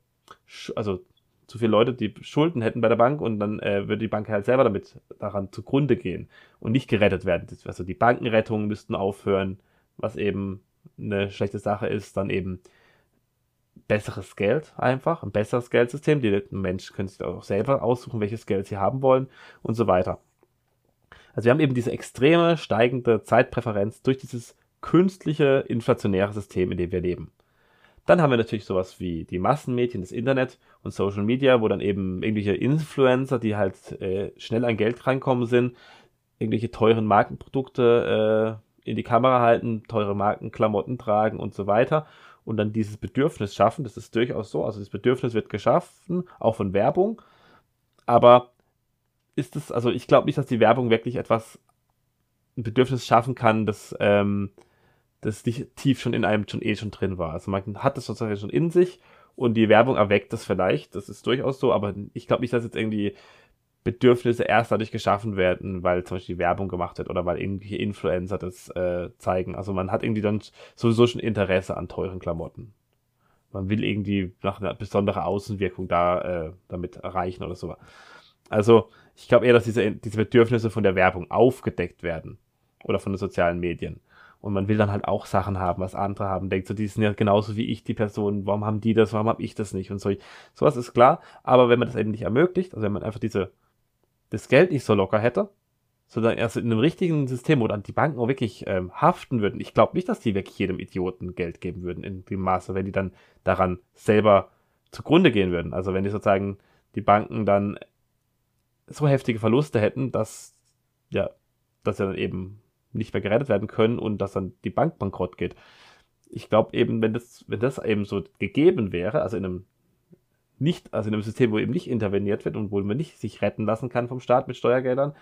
also zu viele Leute, die Schulden hätten bei der Bank und dann äh, würde die Bank halt selber damit daran zugrunde gehen und nicht gerettet werden. Also die Bankenrettungen müssten aufhören, was eben eine schlechte Sache ist, dann eben besseres Geld einfach, ein besseres Geldsystem. Die Menschen können sich auch selber aussuchen, welches Geld sie haben wollen und so weiter. Also wir haben eben diese extreme steigende Zeitpräferenz durch dieses künstliche inflationäre System, in dem wir leben. Dann haben wir natürlich sowas wie die Massenmedien, das Internet und Social Media, wo dann eben irgendwelche Influencer, die halt äh, schnell an Geld reinkommen sind, irgendwelche teuren Markenprodukte äh, in die Kamera halten, teure Markenklamotten tragen und so weiter und dann dieses Bedürfnis schaffen. Das ist durchaus so. Also das Bedürfnis wird geschaffen, auch von Werbung. Aber ist es, also ich glaube nicht, dass die Werbung wirklich etwas, ein Bedürfnis schaffen kann, das ähm, das tief schon in einem schon eh schon drin war. Also man hat das sozusagen schon in sich und die Werbung erweckt das vielleicht. Das ist durchaus so, aber ich glaube nicht, dass jetzt irgendwie Bedürfnisse erst dadurch geschaffen werden, weil zum Beispiel Werbung gemacht wird oder weil irgendwelche Influencer das äh, zeigen. Also man hat irgendwie dann sowieso schon Interesse an teuren Klamotten. Man will irgendwie nach einer besonderen Außenwirkung da äh, damit erreichen oder so. Also ich glaube eher, dass diese, diese Bedürfnisse von der Werbung aufgedeckt werden oder von den sozialen Medien. Und man will dann halt auch Sachen haben, was andere haben. Denkt so, die sind ja genauso wie ich, die Person. Warum haben die das? Warum habe ich das nicht? Und so. Sowas ist klar. Aber wenn man das eben nicht ermöglicht, also wenn man einfach diese, das Geld nicht so locker hätte, sondern erst in einem richtigen System, wo dann die Banken auch wirklich ähm, haften würden. Ich glaube nicht, dass die wirklich jedem Idioten Geld geben würden in dem Maße, wenn die dann daran selber zugrunde gehen würden. Also wenn die sozusagen die Banken dann so heftige Verluste hätten, dass ja, dass ja dann eben nicht mehr gerettet werden können und dass dann die Bank bankrott geht. Ich glaube eben, wenn das, wenn das eben so gegeben wäre, also in einem nicht, also in einem System, wo eben nicht interveniert wird und wo man nicht sich retten lassen kann vom Staat mit Steuergeldern,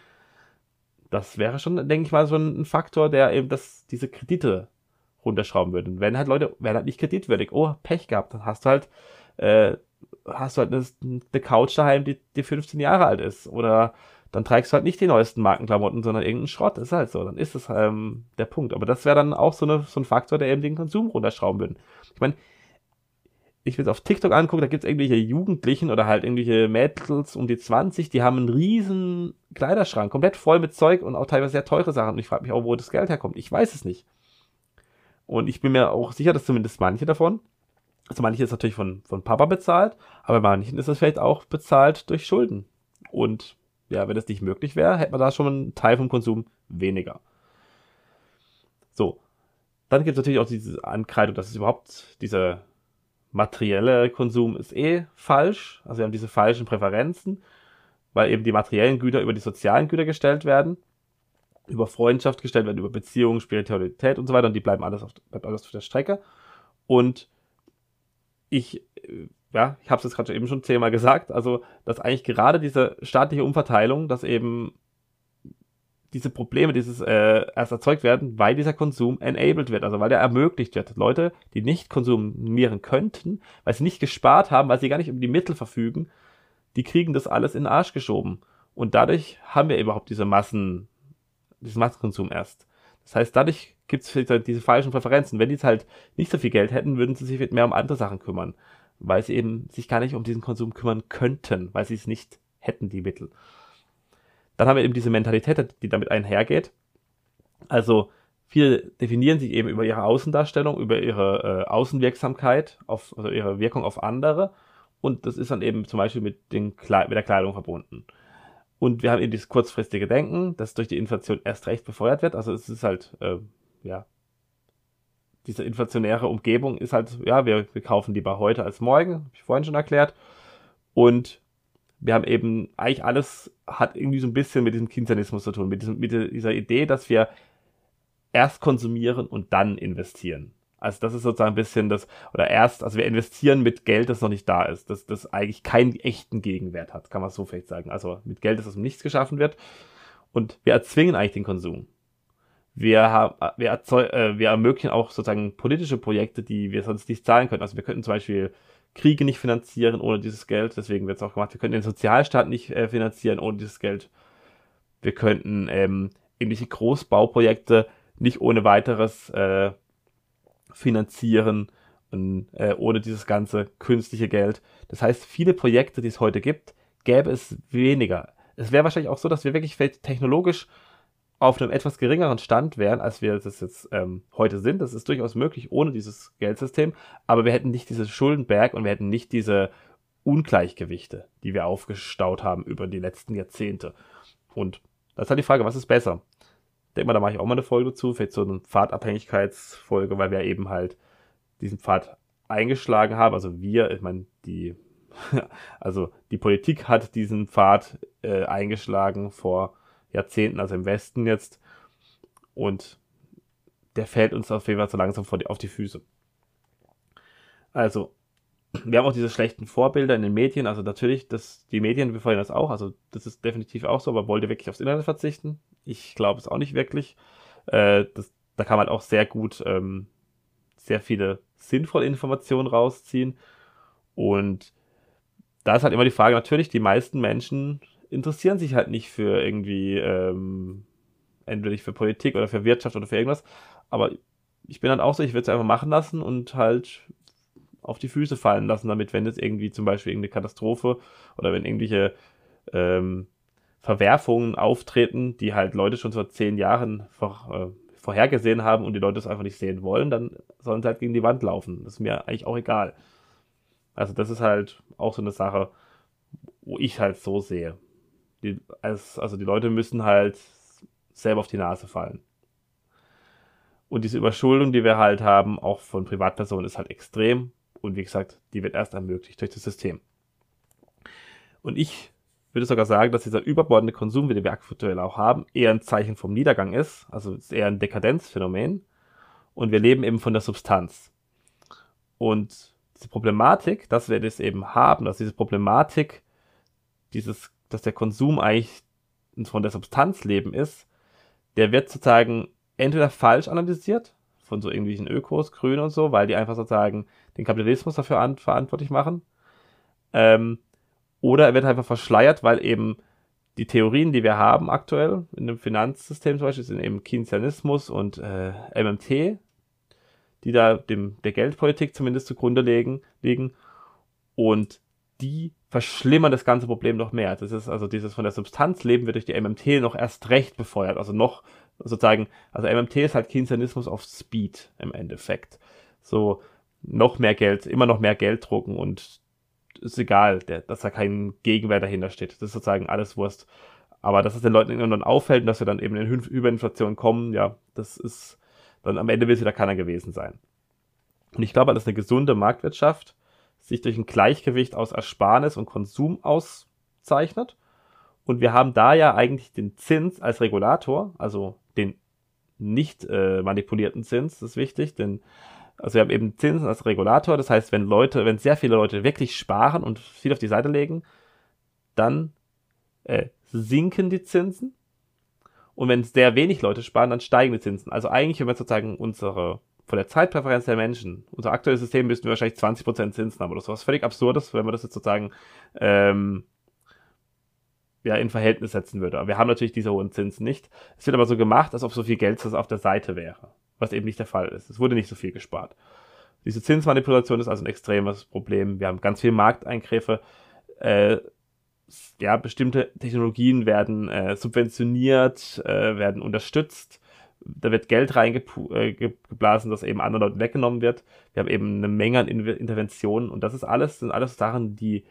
das wäre schon, denke ich mal, so ein Faktor, der eben das, diese Kredite runterschrauben würde. Und wenn halt Leute, werden halt nicht kreditwürdig, oh, Pech gehabt, dann hast du halt, äh, hast du halt eine, eine Couch daheim, die, die 15 Jahre alt ist. Oder dann trägst du halt nicht die neuesten Markenklamotten, sondern irgendeinen Schrott. Das ist halt so. Dann ist es ähm, der Punkt. Aber das wäre dann auch so, eine, so ein Faktor, der eben den Konsum runterschrauben würde. Ich meine, ich will es auf TikTok angucken, da gibt es irgendwelche Jugendlichen oder halt irgendwelche Mädels um die 20, die haben einen riesen Kleiderschrank, komplett voll mit Zeug und auch teilweise sehr teure Sachen. Und ich frage mich auch, wo das Geld herkommt. Ich weiß es nicht. Und ich bin mir auch sicher, dass zumindest manche davon, also manche ist natürlich von, von Papa bezahlt, aber manchen ist es vielleicht auch bezahlt durch Schulden. Und ja, wenn das nicht möglich wäre, hätte man da schon einen Teil vom Konsum weniger. So. Dann gibt es natürlich auch diese Ankreidung, dass es überhaupt dieser materielle Konsum ist eh falsch. Also wir haben diese falschen Präferenzen, weil eben die materiellen Güter über die sozialen Güter gestellt werden, über Freundschaft gestellt werden, über Beziehungen, Spiritualität und so weiter und die bleiben alles auf, bleibt alles auf der Strecke. Und ich äh, ja, ich habe es jetzt gerade eben schon zehnmal gesagt, also dass eigentlich gerade diese staatliche Umverteilung, dass eben diese Probleme, dieses äh, erst erzeugt werden, weil dieser Konsum enabled wird, also weil der ermöglicht wird. Leute, die nicht konsumieren könnten, weil sie nicht gespart haben, weil sie gar nicht über die Mittel verfügen, die kriegen das alles in den Arsch geschoben. Und dadurch haben wir überhaupt diese Massen, diesen Massenkonsum erst. Das heißt, dadurch gibt es diese falschen Präferenzen. Wenn die jetzt halt nicht so viel Geld hätten, würden sie sich mehr um andere Sachen kümmern weil sie eben sich gar nicht um diesen Konsum kümmern könnten, weil sie es nicht hätten, die Mittel. dann haben wir eben diese Mentalität, die damit einhergeht. Also viele definieren sich eben über ihre Außendarstellung, über ihre äh, Außenwirksamkeit, auf, also ihre Wirkung auf andere. Und das ist dann eben zum Beispiel mit, den mit der Kleidung verbunden. Und wir haben eben dieses kurzfristige Denken, das durch die Inflation erst recht befeuert wird. Also es ist halt, äh, ja, diese inflationäre Umgebung ist halt, ja, wir, wir kaufen lieber heute als morgen, habe ich vorhin schon erklärt. Und wir haben eben, eigentlich alles hat irgendwie so ein bisschen mit diesem Keynesianismus zu tun, mit, diesem, mit dieser Idee, dass wir erst konsumieren und dann investieren. Also das ist sozusagen ein bisschen das, oder erst, also wir investieren mit Geld, das noch nicht da ist, das, das eigentlich keinen echten Gegenwert hat, kann man so vielleicht sagen. Also mit Geld, das aus dem Nichts geschaffen wird. Und wir erzwingen eigentlich den Konsum. Wir, haben, wir, erzeug, äh, wir ermöglichen auch sozusagen politische Projekte, die wir sonst nicht zahlen können. Also wir könnten zum Beispiel Kriege nicht finanzieren ohne dieses Geld, deswegen wird es auch gemacht. Wir könnten den Sozialstaat nicht äh, finanzieren ohne dieses Geld. Wir könnten ähm, ähnliche Großbauprojekte nicht ohne weiteres äh, finanzieren und, äh, ohne dieses ganze künstliche Geld. Das heißt, viele Projekte, die es heute gibt, gäbe es weniger. Es wäre wahrscheinlich auch so, dass wir wirklich technologisch auf einem etwas geringeren Stand wären, als wir das jetzt ähm, heute sind. Das ist durchaus möglich ohne dieses Geldsystem, aber wir hätten nicht dieses Schuldenberg und wir hätten nicht diese Ungleichgewichte, die wir aufgestaut haben über die letzten Jahrzehnte. Und das ist halt die Frage, was ist besser? denke mal, da mache ich auch mal eine Folge dazu, vielleicht so eine Pfadabhängigkeitsfolge, weil wir eben halt diesen Pfad eingeschlagen haben. Also wir, ich meine, die, also die Politik hat diesen Pfad äh, eingeschlagen vor Jahrzehnten, also im Westen jetzt. Und der fällt uns auf jeden Fall so langsam die, auf die Füße. Also, wir haben auch diese schlechten Vorbilder in den Medien. Also natürlich, das, die Medien befeuern das auch. Also das ist definitiv auch so, aber wollt ihr wirklich aufs Internet verzichten? Ich glaube es auch nicht wirklich. Äh, das, da kann man auch sehr gut ähm, sehr viele sinnvolle Informationen rausziehen. Und da ist halt immer die Frage, natürlich, die meisten Menschen interessieren sich halt nicht für irgendwie, ähm, entweder für Politik oder für Wirtschaft oder für irgendwas. Aber ich bin dann auch so, ich würde es einfach machen lassen und halt auf die Füße fallen lassen, damit, wenn jetzt irgendwie zum Beispiel irgendeine Katastrophe oder wenn irgendwelche ähm, Verwerfungen auftreten, die halt Leute schon vor zehn Jahren vor, äh, vorhergesehen haben und die Leute das einfach nicht sehen wollen, dann sollen sie halt gegen die Wand laufen. Das ist mir eigentlich auch egal. Also das ist halt auch so eine Sache, wo ich halt so sehe. Die, also die Leute müssen halt selber auf die Nase fallen. Und diese Überschuldung, die wir halt haben, auch von Privatpersonen, ist halt extrem. Und wie gesagt, die wird erst ermöglicht durch das System. Und ich würde sogar sagen, dass dieser überbordende Konsum, den wir aktuell auch haben, eher ein Zeichen vom Niedergang ist. Also ist eher ein Dekadenzphänomen. Und wir leben eben von der Substanz. Und diese Problematik, dass wir das eben haben, dass diese Problematik, dieses, dass der Konsum eigentlich von der Substanz leben ist, der wird sozusagen entweder falsch analysiert, von so irgendwelchen Ökos, Grün und so, weil die einfach sozusagen den Kapitalismus dafür an, verantwortlich machen. Ähm, oder er wird einfach verschleiert, weil eben die Theorien, die wir haben aktuell in dem Finanzsystem zum Beispiel, sind eben Keynesianismus und äh, MMT, die da dem, der Geldpolitik zumindest zugrunde legen, liegen. Und die verschlimmern das ganze Problem noch mehr. Das ist also dieses von der Substanz leben wird durch die MMT noch erst recht befeuert. Also noch sozusagen, also MMT ist halt Keynesianismus auf Speed im Endeffekt. So noch mehr Geld, immer noch mehr Geld drucken und ist egal, der, dass da kein Gegenwert dahinter steht. Das ist sozusagen alles Wurst. Aber dass es den Leuten irgendwann auffällt und dass wir dann eben in Hyperinflation kommen, ja, das ist, dann am Ende will es wieder keiner gewesen sein. Und ich glaube, dass eine gesunde Marktwirtschaft sich durch ein Gleichgewicht aus Ersparnis und Konsum auszeichnet. Und wir haben da ja eigentlich den Zins als Regulator, also den nicht äh, manipulierten Zins, das ist wichtig, denn also wir haben eben Zinsen als Regulator. Das heißt, wenn Leute, wenn sehr viele Leute wirklich sparen und viel auf die Seite legen, dann äh, sinken die Zinsen. Und wenn sehr wenig Leute sparen, dann steigen die Zinsen. Also eigentlich, wenn wir sozusagen unsere, von der Zeitpräferenz der Menschen, unser aktuelles System müssten wir wahrscheinlich 20% Zinsen haben oder so. Was völlig absurdes, wenn man das jetzt sozusagen ähm, ja, in Verhältnis setzen würde. Aber wir haben natürlich diese hohen Zinsen nicht. Es wird aber so gemacht, als ob so viel Geld auf der Seite wäre was eben nicht der Fall ist. Es wurde nicht so viel gespart. Diese Zinsmanipulation ist also ein extremes Problem. Wir haben ganz viele Markteingriffe. Äh, ja, bestimmte Technologien werden äh, subventioniert, äh, werden unterstützt. Da wird Geld reingeblasen, äh, dass eben anderen Leuten weggenommen wird. Wir haben eben eine Menge an Interventionen und das ist alles, sind alles Sachen, die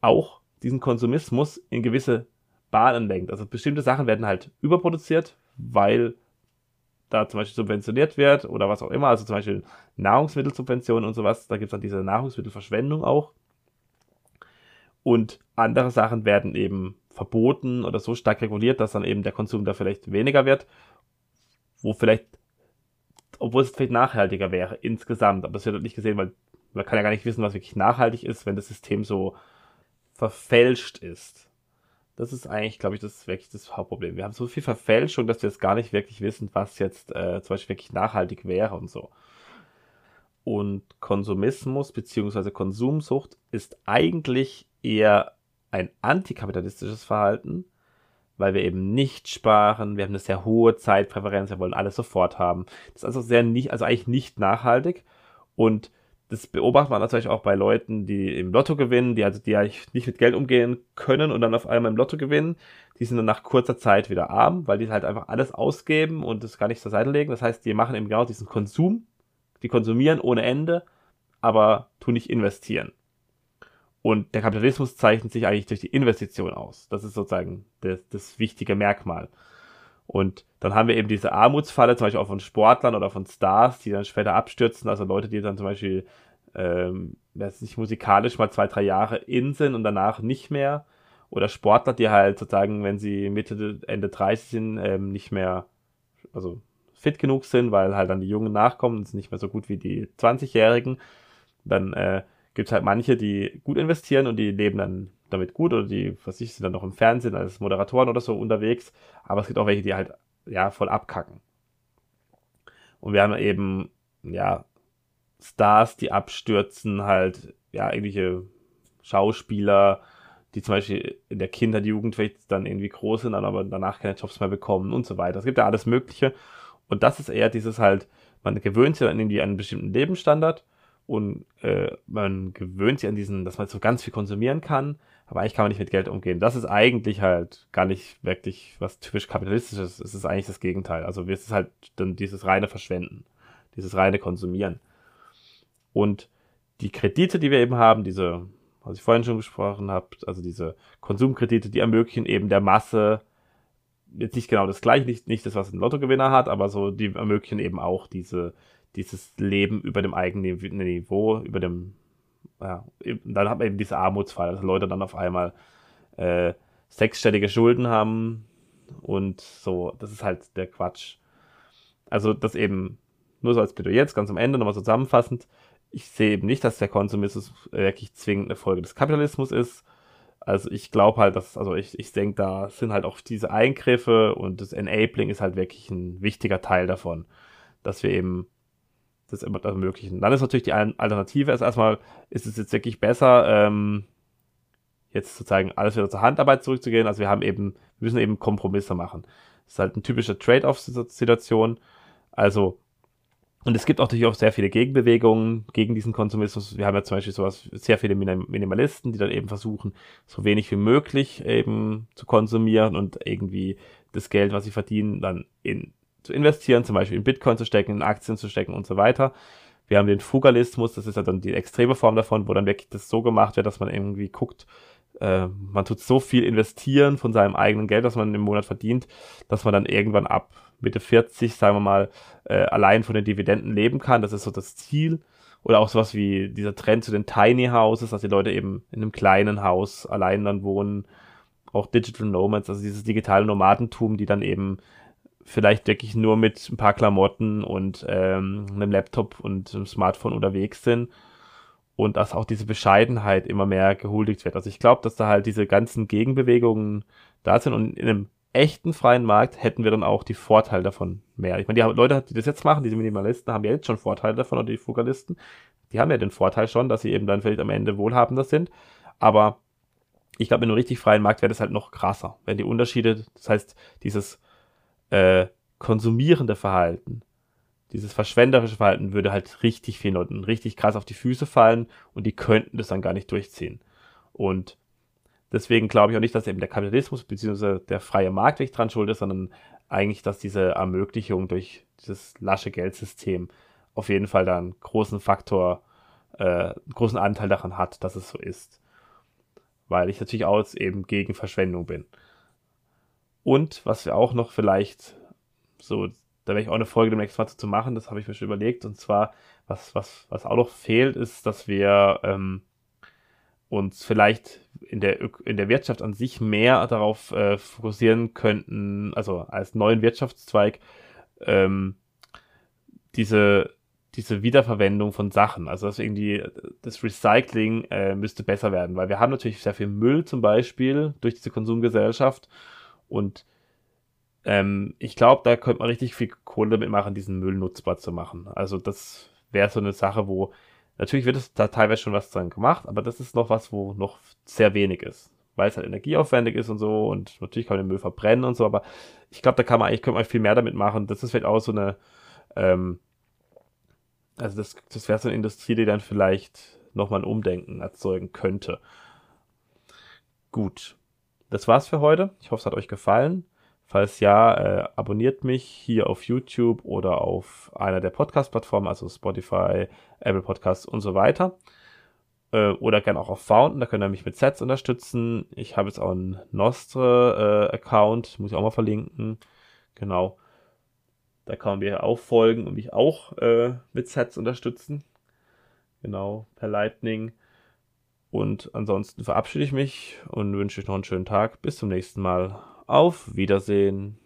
auch diesen Konsumismus in gewisse Bahnen lenkt. Also bestimmte Sachen werden halt überproduziert, weil da zum Beispiel subventioniert wird oder was auch immer, also zum Beispiel Nahrungsmittelsubventionen und sowas, da gibt es dann diese Nahrungsmittelverschwendung auch. Und andere Sachen werden eben verboten oder so stark reguliert, dass dann eben der Konsum da vielleicht weniger wird, wo vielleicht, obwohl es vielleicht nachhaltiger wäre insgesamt, aber das wird halt nicht gesehen, weil man kann ja gar nicht wissen, was wirklich nachhaltig ist, wenn das System so verfälscht ist. Das ist eigentlich, glaube ich, das wirklich das Hauptproblem. Wir haben so viel Verfälschung, dass wir jetzt gar nicht wirklich wissen, was jetzt äh, zum Beispiel wirklich nachhaltig wäre und so. Und Konsumismus bzw. Konsumsucht ist eigentlich eher ein antikapitalistisches Verhalten, weil wir eben nicht sparen, wir haben eine sehr hohe Zeitpräferenz, wir wollen alles sofort haben. Das ist also sehr nicht, also eigentlich nicht nachhaltig und das beobachtet man natürlich auch bei Leuten, die im Lotto gewinnen, die also die eigentlich nicht mit Geld umgehen können und dann auf einmal im Lotto gewinnen. Die sind dann nach kurzer Zeit wieder arm, weil die halt einfach alles ausgeben und das gar nicht zur Seite legen. Das heißt, die machen eben genau diesen Konsum, die konsumieren ohne Ende, aber tun nicht investieren. Und der Kapitalismus zeichnet sich eigentlich durch die Investition aus. Das ist sozusagen das, das wichtige Merkmal. Und dann haben wir eben diese Armutsfalle, zum Beispiel auch von Sportlern oder von Stars, die dann später abstürzen. Also Leute, die dann zum Beispiel ähm, sich musikalisch mal zwei, drei Jahre in sind und danach nicht mehr. Oder Sportler, die halt sozusagen, wenn sie Mitte, Ende 30 sind, ähm, nicht mehr, also fit genug sind, weil halt dann die Jungen nachkommen und sind nicht mehr so gut wie die 20-Jährigen. Dann äh, gibt es halt manche, die gut investieren und die leben dann damit gut oder die, was ich, sind dann noch im Fernsehen als Moderatoren oder so unterwegs. Aber es gibt auch welche, die halt, ja, voll abkacken. Und wir haben eben, ja, Stars, die abstürzen, halt, ja, irgendwelche Schauspieler, die zum Beispiel in der Kindheit, Jugend vielleicht dann irgendwie groß sind, aber danach keine Jobs mehr bekommen und so weiter. Es gibt ja alles Mögliche. Und das ist eher dieses halt, man gewöhnt sich dann irgendwie an einen bestimmten Lebensstandard und äh, man gewöhnt sich an diesen, dass man so ganz viel konsumieren kann, aber eigentlich kann man nicht mit Geld umgehen. Das ist eigentlich halt gar nicht wirklich was typisch kapitalistisches. Es ist eigentlich das Gegenteil. Also es ist halt dann dieses reine Verschwenden, dieses reine Konsumieren. Und die Kredite, die wir eben haben, diese, was ich vorhin schon gesprochen habe, also diese Konsumkredite, die ermöglichen eben der Masse jetzt nicht genau das gleiche, nicht, nicht das, was ein Lottogewinner hat, aber so, die ermöglichen eben auch diese, dieses Leben über dem eigenen Niveau, über dem, ja, dann hat man eben diese Armutsfall, dass Leute dann auf einmal äh, sechsstellige Schulden haben und so, das ist halt der Quatsch. Also das eben, nur so als Plädoyer jetzt ganz am Ende nochmal zusammenfassend, ich sehe eben nicht, dass der Konsumismus wirklich zwingend eine Folge des Kapitalismus ist. Also ich glaube halt, dass, also ich, ich denke, da sind halt auch diese Eingriffe und das Enabling ist halt wirklich ein wichtiger Teil davon, dass wir eben das immer ermöglichen. Dann ist natürlich die Alternative, ist erstmal, ist es jetzt wirklich besser, ähm, jetzt sozusagen alles wieder zur Handarbeit zurückzugehen. Also wir haben eben, wir müssen eben Kompromisse machen. Das ist halt eine typische Trade-off-Situation. Also, und es gibt auch natürlich auch sehr viele Gegenbewegungen gegen diesen Konsumismus. Wir haben ja zum Beispiel sowas, sehr viele Minimalisten, die dann eben versuchen, so wenig wie möglich eben zu konsumieren und irgendwie das Geld, was sie verdienen, dann in zu investieren, zum Beispiel in Bitcoin zu stecken, in Aktien zu stecken und so weiter. Wir haben den Fugalismus, das ist ja dann die extreme Form davon, wo dann wirklich das so gemacht wird, dass man irgendwie guckt, äh, man tut so viel investieren von seinem eigenen Geld, das man im Monat verdient, dass man dann irgendwann ab Mitte 40, sagen wir mal, äh, allein von den Dividenden leben kann. Das ist so das Ziel. Oder auch sowas wie dieser Trend zu den Tiny Houses, dass die Leute eben in einem kleinen Haus allein dann wohnen. Auch Digital Nomads, also dieses digitale Nomadentum, die dann eben vielleicht wirklich nur mit ein paar Klamotten und ähm, einem Laptop und einem Smartphone unterwegs sind und dass auch diese Bescheidenheit immer mehr gehuldigt wird. Also ich glaube, dass da halt diese ganzen Gegenbewegungen da sind und in einem echten freien Markt hätten wir dann auch die Vorteile davon mehr. Ich meine, die Leute, die das jetzt machen, diese Minimalisten, haben ja jetzt schon Vorteile davon oder die Fokalisten, die haben ja den Vorteil schon, dass sie eben dann vielleicht am Ende wohlhabender sind, aber ich glaube, in einem richtig freien Markt wäre das halt noch krasser, wenn die Unterschiede, das heißt, dieses äh, konsumierende Verhalten, dieses verschwenderische Verhalten würde halt richtig vielen Leuten richtig krass auf die Füße fallen und die könnten das dann gar nicht durchziehen. Und deswegen glaube ich auch nicht, dass eben der Kapitalismus bzw. der freie Markt nicht dran schuld ist, sondern eigentlich, dass diese Ermöglichung durch dieses lasche Geldsystem auf jeden Fall da einen großen Faktor, äh, einen großen Anteil daran hat, dass es so ist. Weil ich natürlich auch eben gegen Verschwendung bin. Und was wir auch noch vielleicht so, da werde ich auch eine Folge demnächst mal zu machen, das habe ich mir schon überlegt. Und zwar, was, was, was auch noch fehlt, ist, dass wir ähm, uns vielleicht in der, in der Wirtschaft an sich mehr darauf äh, fokussieren könnten, also als neuen Wirtschaftszweig, ähm, diese, diese Wiederverwendung von Sachen. Also dass irgendwie das Recycling äh, müsste besser werden, weil wir haben natürlich sehr viel Müll zum Beispiel durch diese Konsumgesellschaft und ähm, ich glaube, da könnte man richtig viel Kohle damit machen, diesen Müll nutzbar zu machen. Also das wäre so eine Sache, wo natürlich wird es da teilweise schon was dran gemacht, aber das ist noch was, wo noch sehr wenig ist. Weil es halt energieaufwendig ist und so und natürlich kann man den Müll verbrennen und so, aber ich glaube, da kann man eigentlich, könnte man viel mehr damit machen. Das ist vielleicht auch so eine, ähm, also das, das wäre so eine Industrie, die dann vielleicht nochmal ein Umdenken erzeugen könnte. Gut. Das war's für heute. Ich hoffe, es hat euch gefallen. Falls ja, äh, abonniert mich hier auf YouTube oder auf einer der Podcast-Plattformen, also Spotify, Apple Podcasts und so weiter. Äh, oder gerne auch auf Fountain, da könnt ihr mich mit Sets unterstützen. Ich habe jetzt auch einen Nostre-Account, äh, muss ich auch mal verlinken. Genau. Da kann man mir auch folgen und mich auch äh, mit Sets unterstützen. Genau, per Lightning. Und ansonsten verabschiede ich mich und wünsche euch noch einen schönen Tag. Bis zum nächsten Mal. Auf Wiedersehen.